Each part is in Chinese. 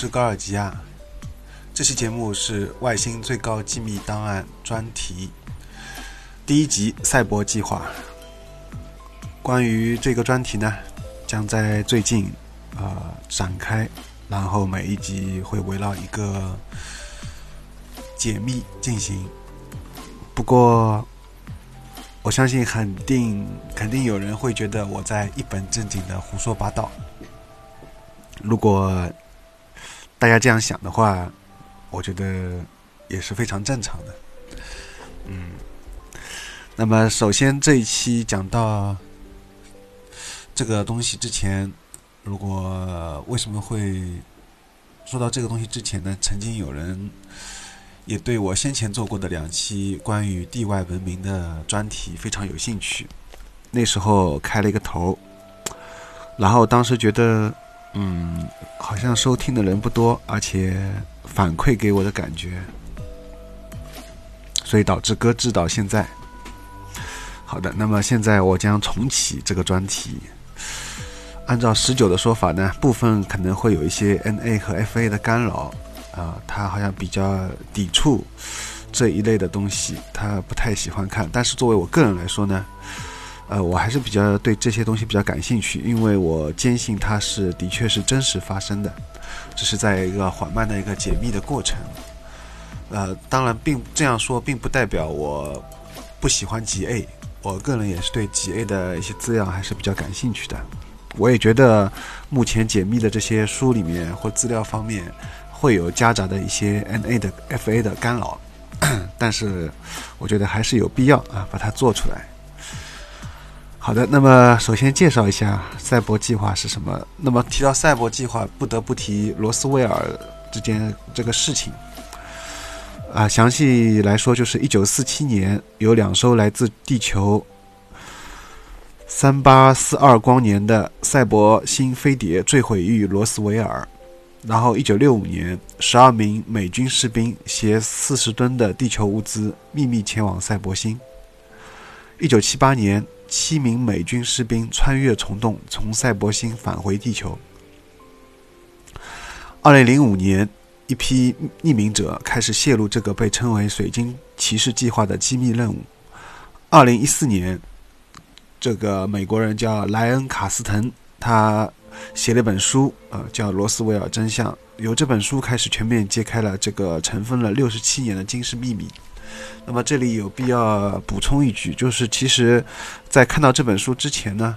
是高尔基亚，这期节目是《外星最高机密档案》专题第一集《赛博计划》。关于这个专题呢，将在最近呃展开，然后每一集会围绕一个解密进行。不过，我相信肯定肯定有人会觉得我在一本正经的胡说八道。如果大家这样想的话，我觉得也是非常正常的。嗯，那么首先这一期讲到这个东西之前，如果为什么会说到这个东西之前呢？曾经有人也对我先前做过的两期关于地外文明的专题非常有兴趣，那时候开了一个头，然后当时觉得。嗯，好像收听的人不多，而且反馈给我的感觉，所以导致搁置到现在。好的，那么现在我将重启这个专题。按照十九的说法呢，部分可能会有一些 NA 和 FA 的干扰，啊，他好像比较抵触这一类的东西，他不太喜欢看。但是作为我个人来说呢。呃，我还是比较对这些东西比较感兴趣，因为我坚信它是的确是真实发生的，只是在一个缓慢的一个解密的过程。呃，当然，并这样说并不代表我不喜欢 G A，我个人也是对 G A 的一些资料还是比较感兴趣的。我也觉得目前解密的这些书里面或资料方面会有夹杂的一些 N A 的 F A 的干扰，但是我觉得还是有必要啊把它做出来。好的，那么首先介绍一下赛博计划是什么。那么提到赛博计划，不得不提罗斯威尔之间这个事情。啊，详细来说，就是一九四七年有两艘来自地球三八四二光年的赛博星飞碟坠毁于罗斯威尔，然后一九六五年，十二名美军士兵携四十吨的地球物资秘密前往赛博星。一九七八年。七名美军士兵穿越虫洞，从赛博星返回地球。二零零五年，一批匿名者开始泄露这个被称为“水晶骑士计划”的机密任务。二零一四年，这个美国人叫莱恩·卡斯滕，他写了一本书，呃，叫《罗斯威尔真相》。由这本书开始，全面揭开了这个尘封了六十七年的惊世秘密。那么这里有必要补充一句，就是其实，在看到这本书之前呢，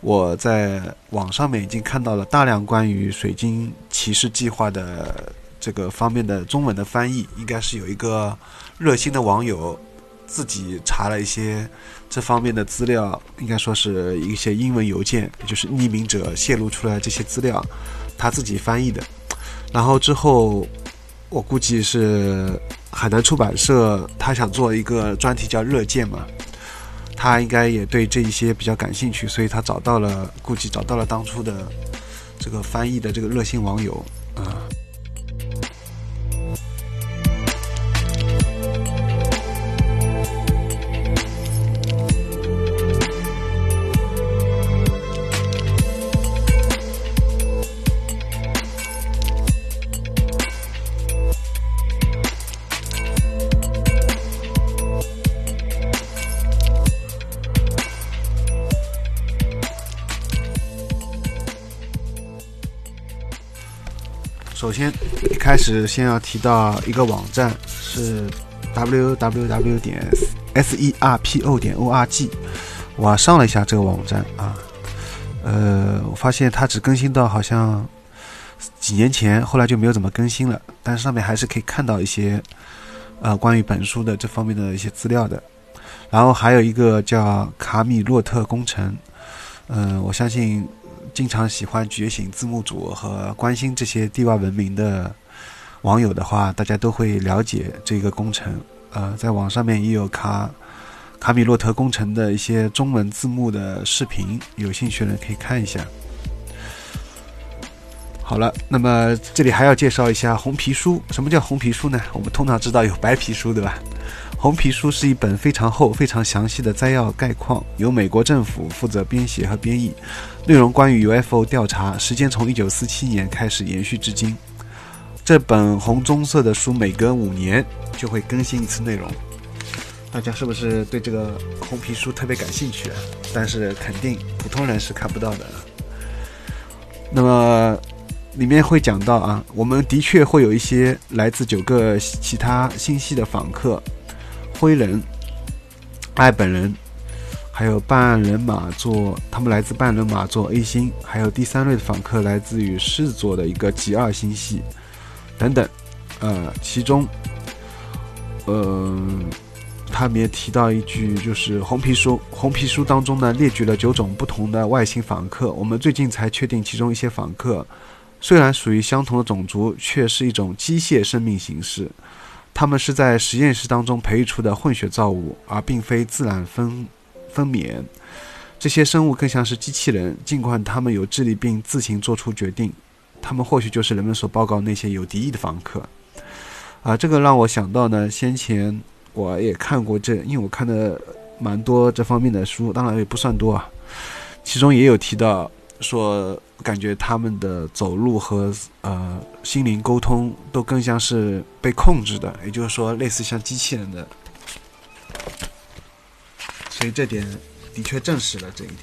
我在网上面已经看到了大量关于水晶骑士计划的这个方面的中文的翻译，应该是有一个热心的网友自己查了一些这方面的资料，应该说是一些英文邮件，就是匿名者泄露出来这些资料，他自己翻译的，然后之后我估计是。海南出版社他想做一个专题叫《热剑》嘛，他应该也对这一些比较感兴趣，所以他找到了，估计找到了当初的这个翻译的这个热心网友啊。首先，一开始先要提到一个网站是 www 点 serpo 点 org，我上了一下这个网站啊，呃，我发现它只更新到好像几年前，后来就没有怎么更新了，但是上面还是可以看到一些呃关于本书的这方面的一些资料的。然后还有一个叫卡米洛特工程，嗯，我相信。经常喜欢觉醒字幕组和关心这些地外文明的网友的话，大家都会了解这个工程。呃，在网上面也有卡卡米洛特工程的一些中文字幕的视频，有兴趣的人可以看一下。好了，那么这里还要介绍一下红皮书。什么叫红皮书呢？我们通常知道有白皮书，对吧？红皮书是一本非常厚、非常详细的摘要概况，由美国政府负责编写和编译，内容关于 UFO 调查，时间从1947年开始延续至今。这本红棕色的书每隔五年就会更新一次内容。大家是不是对这个红皮书特别感兴趣啊？但是肯定普通人是看不到的。那么里面会讲到啊，我们的确会有一些来自九个其他星系的访客。灰人、爱本人，还有半人马座，他们来自半人马座 A 星，还有第三类访客来自于狮子座的一个 G 二星系，等等。呃，其中，呃，他们也提到一句，就是红皮书，红皮书当中呢列举了九种不同的外星访客。我们最近才确定，其中一些访客虽然属于相同的种族，却是一种机械生命形式。他们是在实验室当中培育出的混血造物，而并非自然分分娩。这些生物更像是机器人，尽管他们有智力并自行做出决定。他们或许就是人们所报告那些有敌意的房客。啊，这个让我想到呢，先前我也看过这，因为我看的蛮多这方面的书，当然也不算多啊，其中也有提到。说感觉他们的走路和呃心灵沟通都更像是被控制的，也就是说类似像机器人的，所以这点的确证实了这一点。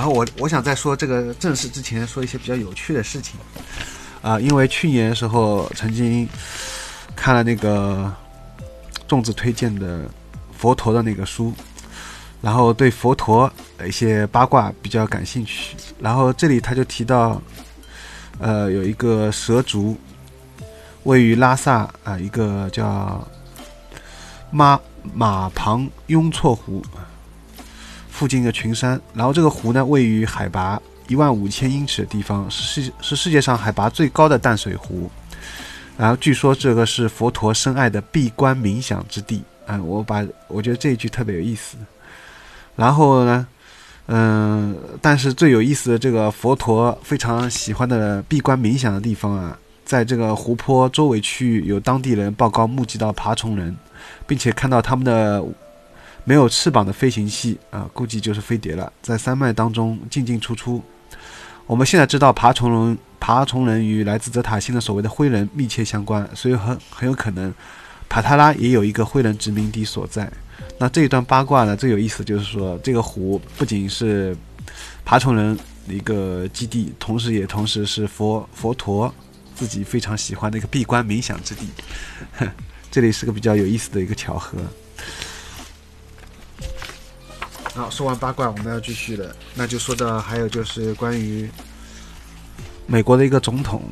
然后我我想在说这个正式之前说一些比较有趣的事情，啊，因为去年的时候曾经看了那个粽子推荐的佛陀的那个书，然后对佛陀的一些八卦比较感兴趣。然后这里他就提到，呃，有一个蛇族位于拉萨啊，一个叫马马旁雍措湖。附近的群山，然后这个湖呢，位于海拔一万五千英尺的地方，是世是世界上海拔最高的淡水湖。然后据说这个是佛陀深爱的闭关冥想之地。嗯，我把我觉得这一句特别有意思。然后呢，嗯，但是最有意思的这个佛陀非常喜欢的闭关冥想的地方啊，在这个湖泊周围区域，有当地人报告目击到爬虫人，并且看到他们的。没有翅膀的飞行器啊，估计就是飞碟了，在山脉当中进进出出。我们现在知道爬虫人，爬虫人与来自泽塔星的所谓的灰人密切相关，所以很很有可能，帕塔拉也有一个灰人殖民地所在。那这一段八卦呢，最有意思就是说，这个湖不仅是爬虫人的一个基地，同时也同时是佛佛陀自己非常喜欢的一个闭关冥想之地。这里是个比较有意思的一个巧合。好，说完八卦，我们要继续了。那就说到还有就是关于美国的一个总统，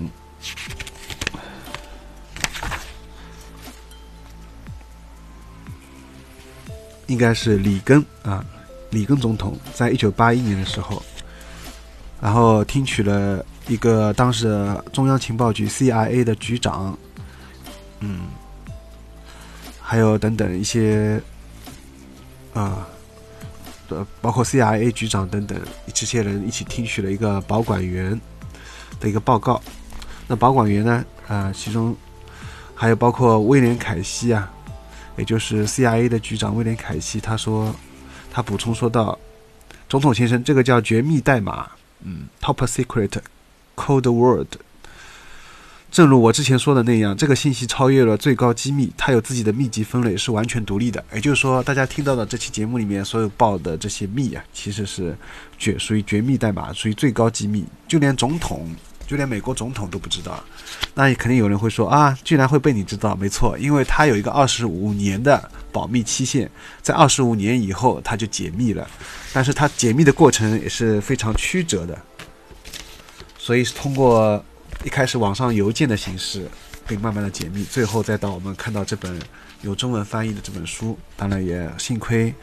应该是里根啊，里根总统，在一九八一年的时候，然后听取了一个当时中央情报局 CIA 的局长，嗯，还有等等一些，啊，呃包括 CIA 局长等等这些人一起听取了一个保管员的一个报告。那保管员呢，啊，其中还有包括威廉凯西啊。也就是 CIA 的局长威廉凯西，他说，他补充说道：“总统先生，这个叫绝密代码，嗯，Top Secret Code Word。正如我之前说的那样，这个信息超越了最高机密，它有自己的密集分类，是完全独立的。也就是说，大家听到的这期节目里面所有报的这些密啊，其实是绝属于绝密代码，属于最高机密，就连总统。”就连美国总统都不知道，那也肯定有人会说啊，居然会被你知道？没错，因为它有一个二十五年的保密期限，在二十五年以后它就解密了，但是它解密的过程也是非常曲折的，所以是通过一开始网上邮件的形式被慢慢的解密，最后再到我们看到这本有中文翻译的这本书，当然也幸亏，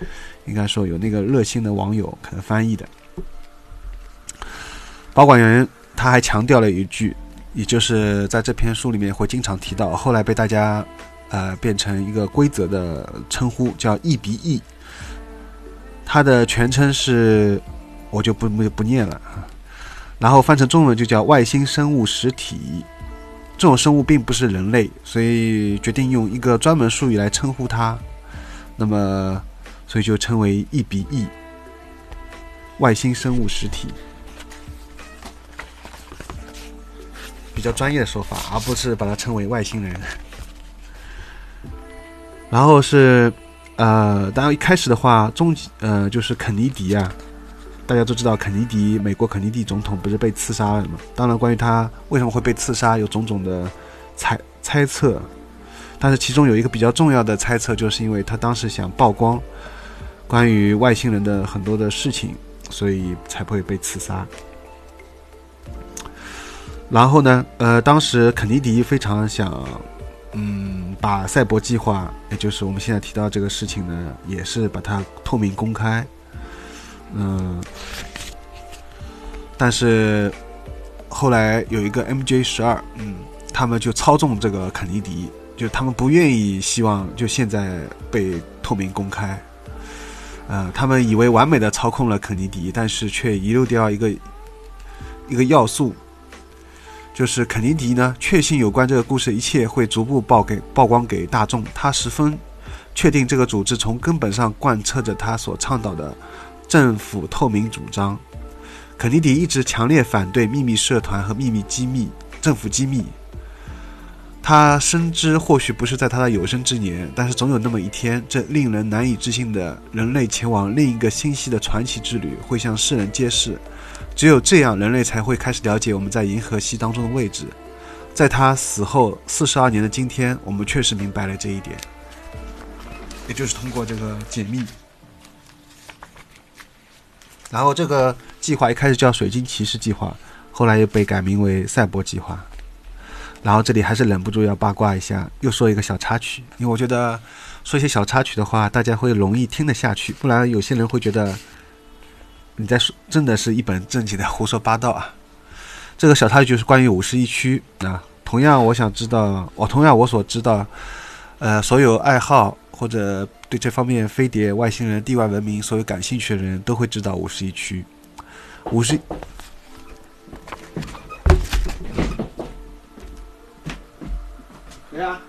应该说有那个热心的网友可能翻译的，保管员。他还强调了一句，也就是在这篇书里面会经常提到，后来被大家呃变成一个规则的称呼，叫 E 比 E。它的全称是，我就不不不念了。然后翻成中文就叫外星生物实体。这种生物并不是人类，所以决定用一个专门术语来称呼它。那么，所以就称为 E 比 E。外星生物实体。比较专业的说法，而不是把它称为外星人。然后是，呃，当然一开始的话，终呃就是肯尼迪啊，大家都知道肯尼迪，美国肯尼迪总统不是被刺杀了吗？当然，关于他为什么会被刺杀，有种种的猜猜测，但是其中有一个比较重要的猜测，就是因为他当时想曝光关于外星人的很多的事情，所以才会被刺杀。然后呢？呃，当时肯尼迪非常想，嗯，把赛博计划，也就是我们现在提到这个事情呢，也是把它透明公开。嗯，但是后来有一个 MJ 十二，嗯，他们就操纵这个肯尼迪，就他们不愿意希望就现在被透明公开。呃，他们以为完美的操控了肯尼迪，但是却遗漏掉一个一个要素。就是肯尼迪呢，确信有关这个故事一切会逐步曝给曝光给大众。他十分确定这个组织从根本上贯彻着他所倡导的政府透明主张。肯尼迪一直强烈反对秘密社团和秘密机密、政府机密。他深知，或许不是在他的有生之年，但是总有那么一天，这令人难以置信的人类前往另一个星系的传奇之旅会向世人揭示。只有这样，人类才会开始了解我们在银河系当中的位置。在他死后四十二年的今天，我们确实明白了这一点。也就是通过这个解密，然后这个计划一开始叫“水晶骑士计划”，后来又被改名为“赛博计划”。然后这里还是忍不住要八卦一下，又说一个小插曲，因为我觉得说一些小插曲的话，大家会容易听得下去，不然有些人会觉得。你在说，真的是一本正经的胡说八道啊！这个小插曲就是关于五十一区啊。同样，我想知道，我同样我所知道，呃，所有爱好或者对这方面飞碟、外星人、地外文明所有感兴趣的人都会知道五十一区。五十，谁呀？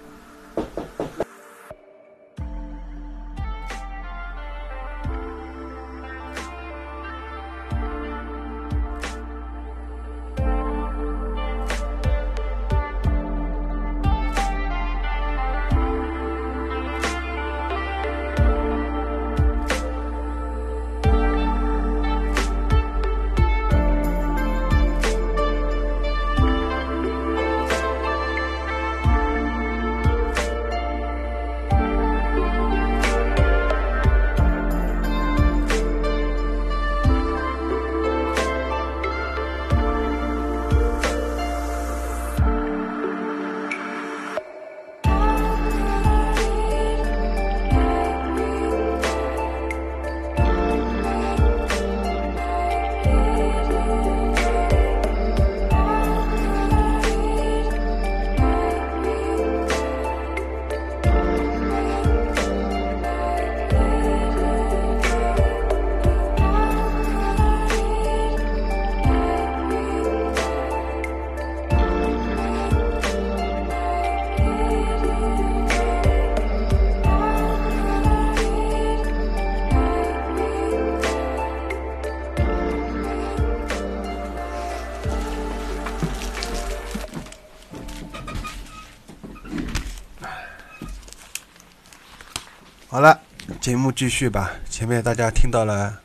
节目继续吧。前面大家听到了，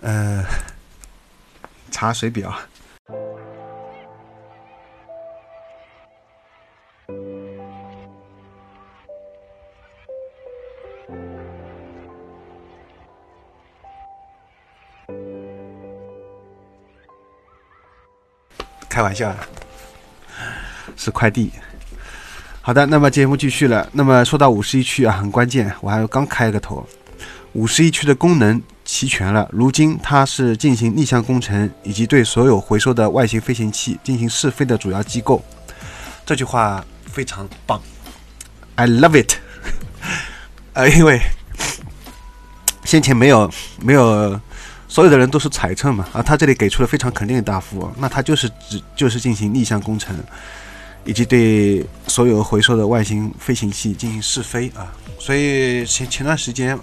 呃，查水表。开玩笑，是快递。好的，那么节目继续了。那么说到五十一区啊，很关键，我还刚开个头。五十一区的功能齐全了，如今它是进行逆向工程以及对所有回收的外形飞行器进行试飞的主要机构。这句话非常棒，I love it。呃，因为先前没有没有。所有的人都是猜测嘛，啊，他这里给出了非常肯定的答复，那他就是只就是进行逆向工程，以及对所有回收的外星飞行器进行试飞啊。所以前前段时间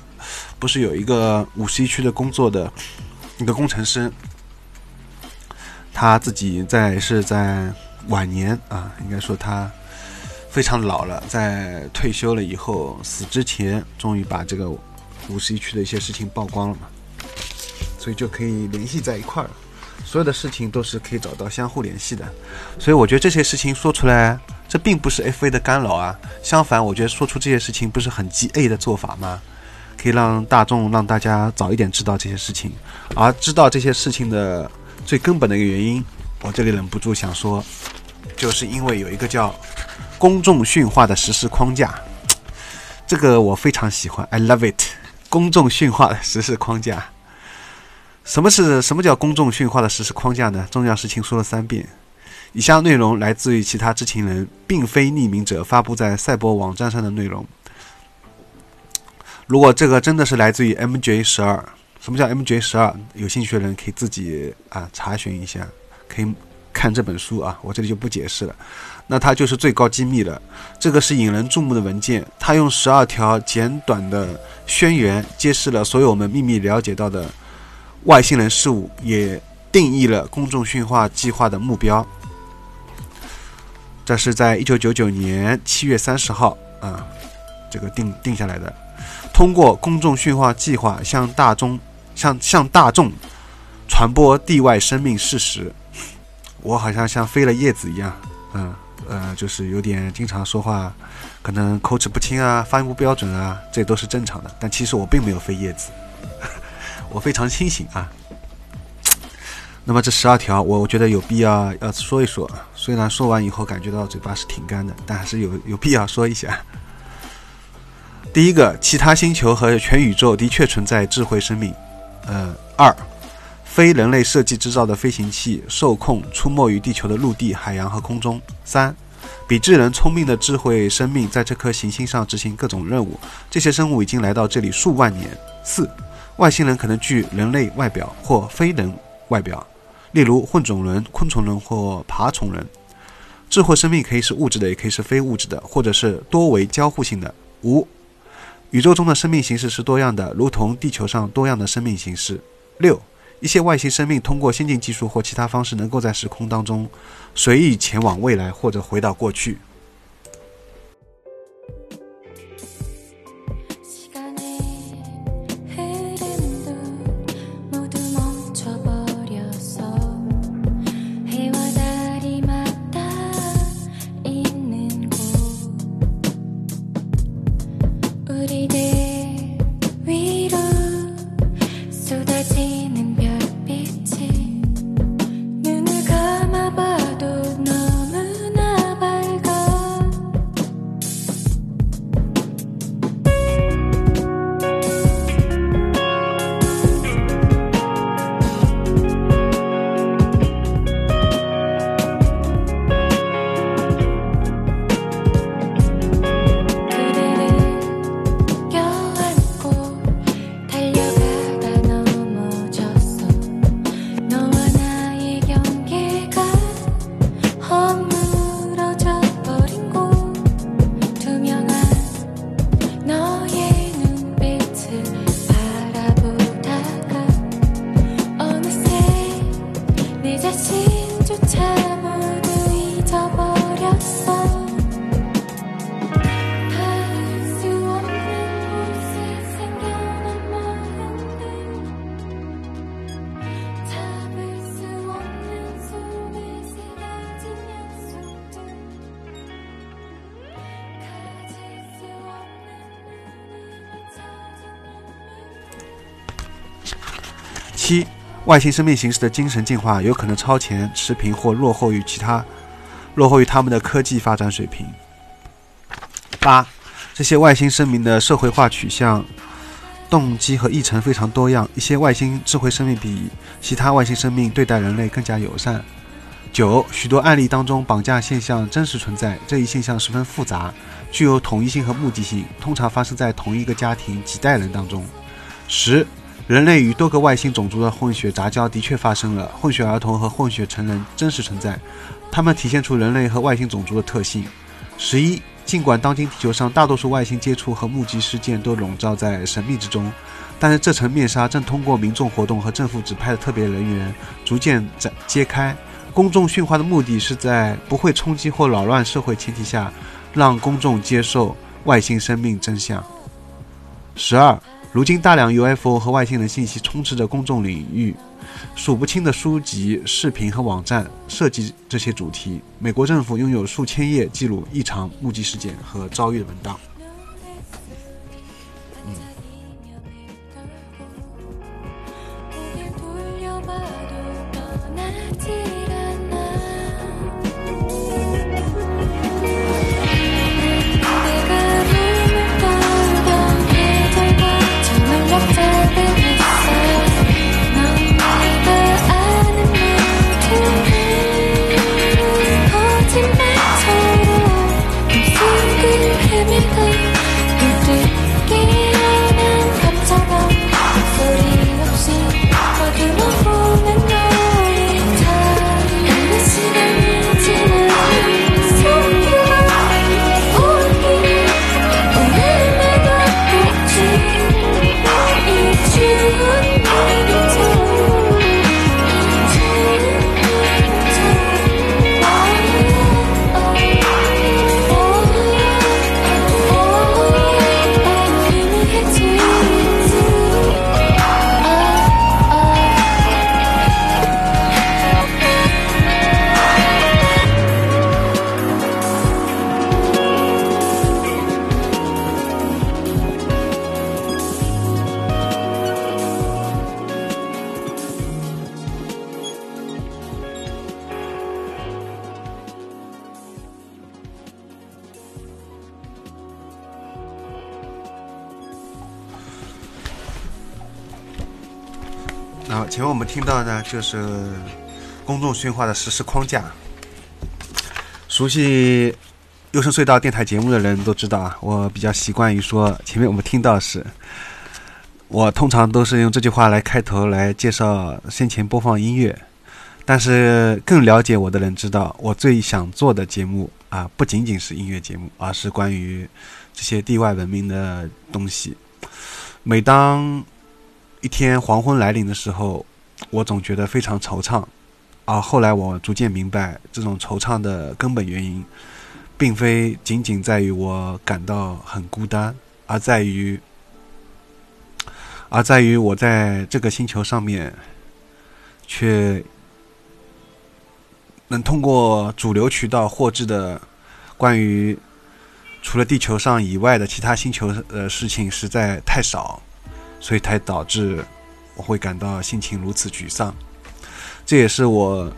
不是有一个五十一区的工作的一个工程师，他自己在是在晚年啊，应该说他非常老了，在退休了以后死之前，终于把这个五十一区的一些事情曝光了嘛。所以就可以联系在一块儿，所有的事情都是可以找到相互联系的。所以我觉得这些事情说出来，这并不是 FA 的干扰啊。相反，我觉得说出这些事情不是很 GA 的做法吗？可以让大众让大家早一点知道这些事情，而知道这些事情的最根本的一个原因，我这里忍不住想说，就是因为有一个叫公众训话的实施框架，这个我非常喜欢，I love it。公众训话的实施框架。什么是什么叫公众训话的实施框架呢？重要事情说了三遍。以下内容来自于其他知情人，并非匿名者发布在赛博网站上的内容。如果这个真的是来自于 MJ 十二，什么叫 MJ 十二？有兴趣的人可以自己啊查询一下，可以看这本书啊，我这里就不解释了。那它就是最高机密了。这个是引人注目的文件，它用十二条简短的宣言，揭示了所有我们秘密了解到的。外星人事物也定义了公众训话计划的目标。这是在一九九九年七月三十号啊，这个定定下来的。通过公众训话计划向大众向向大众传播地外生命事实。我好像像飞了叶子一样，嗯呃，就是有点经常说话，可能口齿不清啊，发音不标准啊，这都是正常的。但其实我并没有飞叶子。我非常清醒啊。那么这十二条，我我觉得有必要要说一说。虽然说完以后感觉到嘴巴是挺干的，但还是有有必要说一下。第一个，其他星球和全宇宙的确存在智慧生命。呃，二，非人类设计制造的飞行器受控出没于地球的陆地、海洋和空中。三，比智人聪明的智慧生命在这颗行星上执行各种任务，这些生物已经来到这里数万年。四。外星人可能具人类外表或非人外表，例如混种人、昆虫人或爬虫人。智慧生命可以是物质的，也可以是非物质的，或者是多维交互性的。五，宇宙中的生命形式是多样的，如同地球上多样的生命形式。六，一些外星生命通过先进技术或其他方式，能够在时空当中随意前往未来或者回到过去。七，外星生命形式的精神进化有可能超前、持平或落后于其他，落后于他们的科技发展水平。八，这些外星生命的社会化取向、动机和议程非常多样，一些外星智慧生命比其他外星生命对待人类更加友善。九，许多案例当中，绑架现象真实存在，这一现象十分复杂，具有统一性和目的性，通常发生在同一个家庭几代人当中。十，人类与多个外星种族的混血杂交的确发生了，混血儿童和混血成人真实存在，它们体现出人类和外星种族的特性。十一，尽管当今地球上大多数外星接触和目击事件都笼罩在神秘之中，但是这层面纱正通过民众活动和政府指派的特别人员逐渐展揭开。公众驯化的目的是在不会冲击或扰乱社会前提下，让公众接受外星生命真相。十二，如今大量 UFO 和外星人信息充斥着公众领域，数不清的书籍、视频和网站涉及这些主题。美国政府拥有数千页记录异常目击事件和遭遇的文档。好，前面我们听到呢，就是公众驯化的实施框架。熟悉优声隧道电台节目的人都知道啊，我比较习惯于说前面我们听到是，我通常都是用这句话来开头来介绍先前播放音乐。但是更了解我的人知道，我最想做的节目啊，不仅仅是音乐节目，而是关于这些地外文明的东西。每当一天黄昏来临的时候，我总觉得非常惆怅，而后来我逐渐明白，这种惆怅的根本原因，并非仅仅在于我感到很孤单，而在于，而在于我在这个星球上面，却能通过主流渠道获知的关于除了地球上以外的其他星球的事情实在太少。所以才导致我会感到心情如此沮丧，这也是我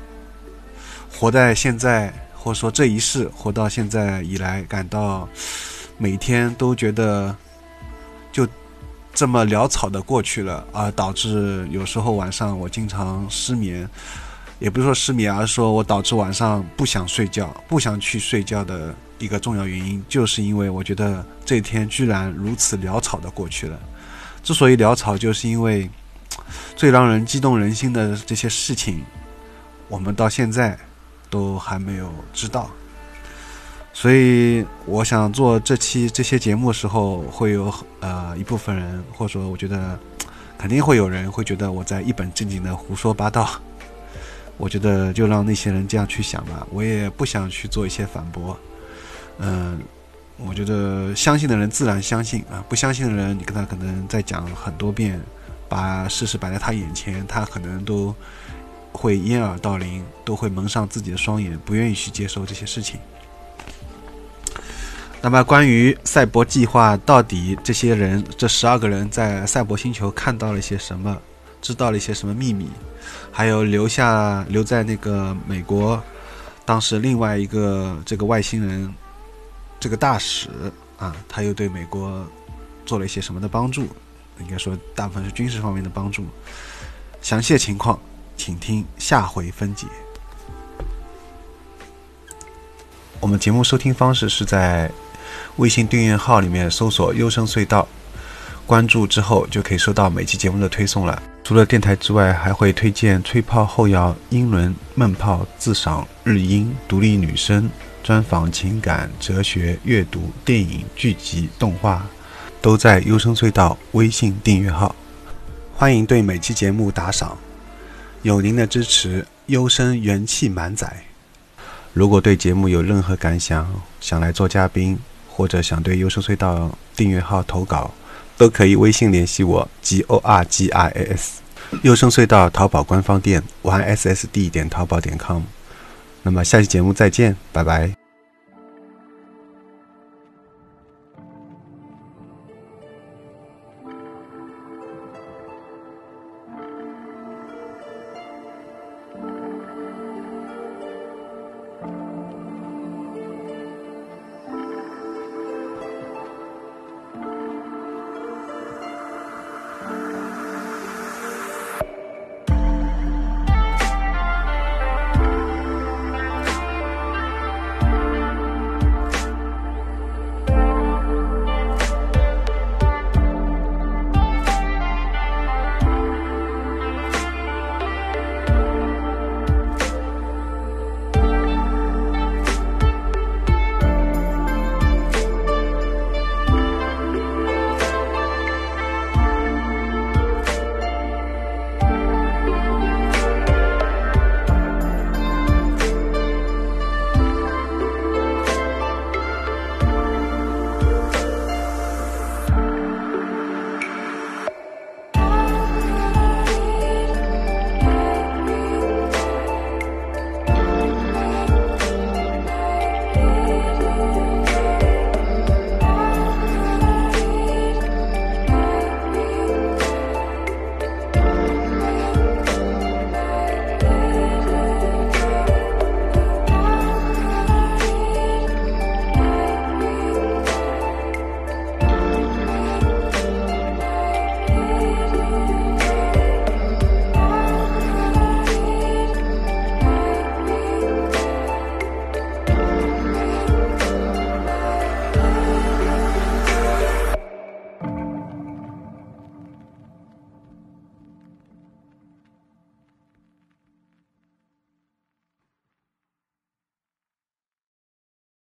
活在现在，或者说这一世活到现在以来，感到每天都觉得就这么潦草的过去了，而导致有时候晚上我经常失眠，也不是说失眠，而是说我导致晚上不想睡觉，不想去睡觉的一个重要原因，就是因为我觉得这天居然如此潦草的过去了。之所以潦草，就是因为最让人激动人心的这些事情，我们到现在都还没有知道。所以，我想做这期这些节目的时候，会有呃一部分人，或者说我觉得肯定会有人会觉得我在一本正经的胡说八道。我觉得就让那些人这样去想吧，我也不想去做一些反驳。嗯。我觉得相信的人自然相信啊，不相信的人，你跟他可能再讲很多遍，把事实摆在他眼前，他可能都会掩耳盗铃，都会蒙上自己的双眼，不愿意去接受这些事情。那么，关于赛博计划，到底这些人这十二个人在赛博星球看到了些什么？知道了一些什么秘密，还有留下留在那个美国，当时另外一个这个外星人，这个大使啊，他又对美国做了一些什么的帮助？应该说大部分是军事方面的帮助。详细的情况，请听下回分解。我们节目收听方式是在微信订阅号里面搜索“优声隧道”，关注之后就可以收到每期节目的推送了。除了电台之外，还会推荐吹泡后摇、英伦闷泡、自赏日音、独立女声、专访情感、哲学、阅读、电影、剧集、动画，都在优声隧道微信订阅号。欢迎对每期节目打赏，有您的支持，优声元气满载。如果对节目有任何感想，想来做嘉宾，或者想对优声隧道订阅号投稿，都可以微信联系我，g o r g i a s。优声隧道淘宝官方店 y s s d 点淘宝点 com。那么下期节目再见，拜拜。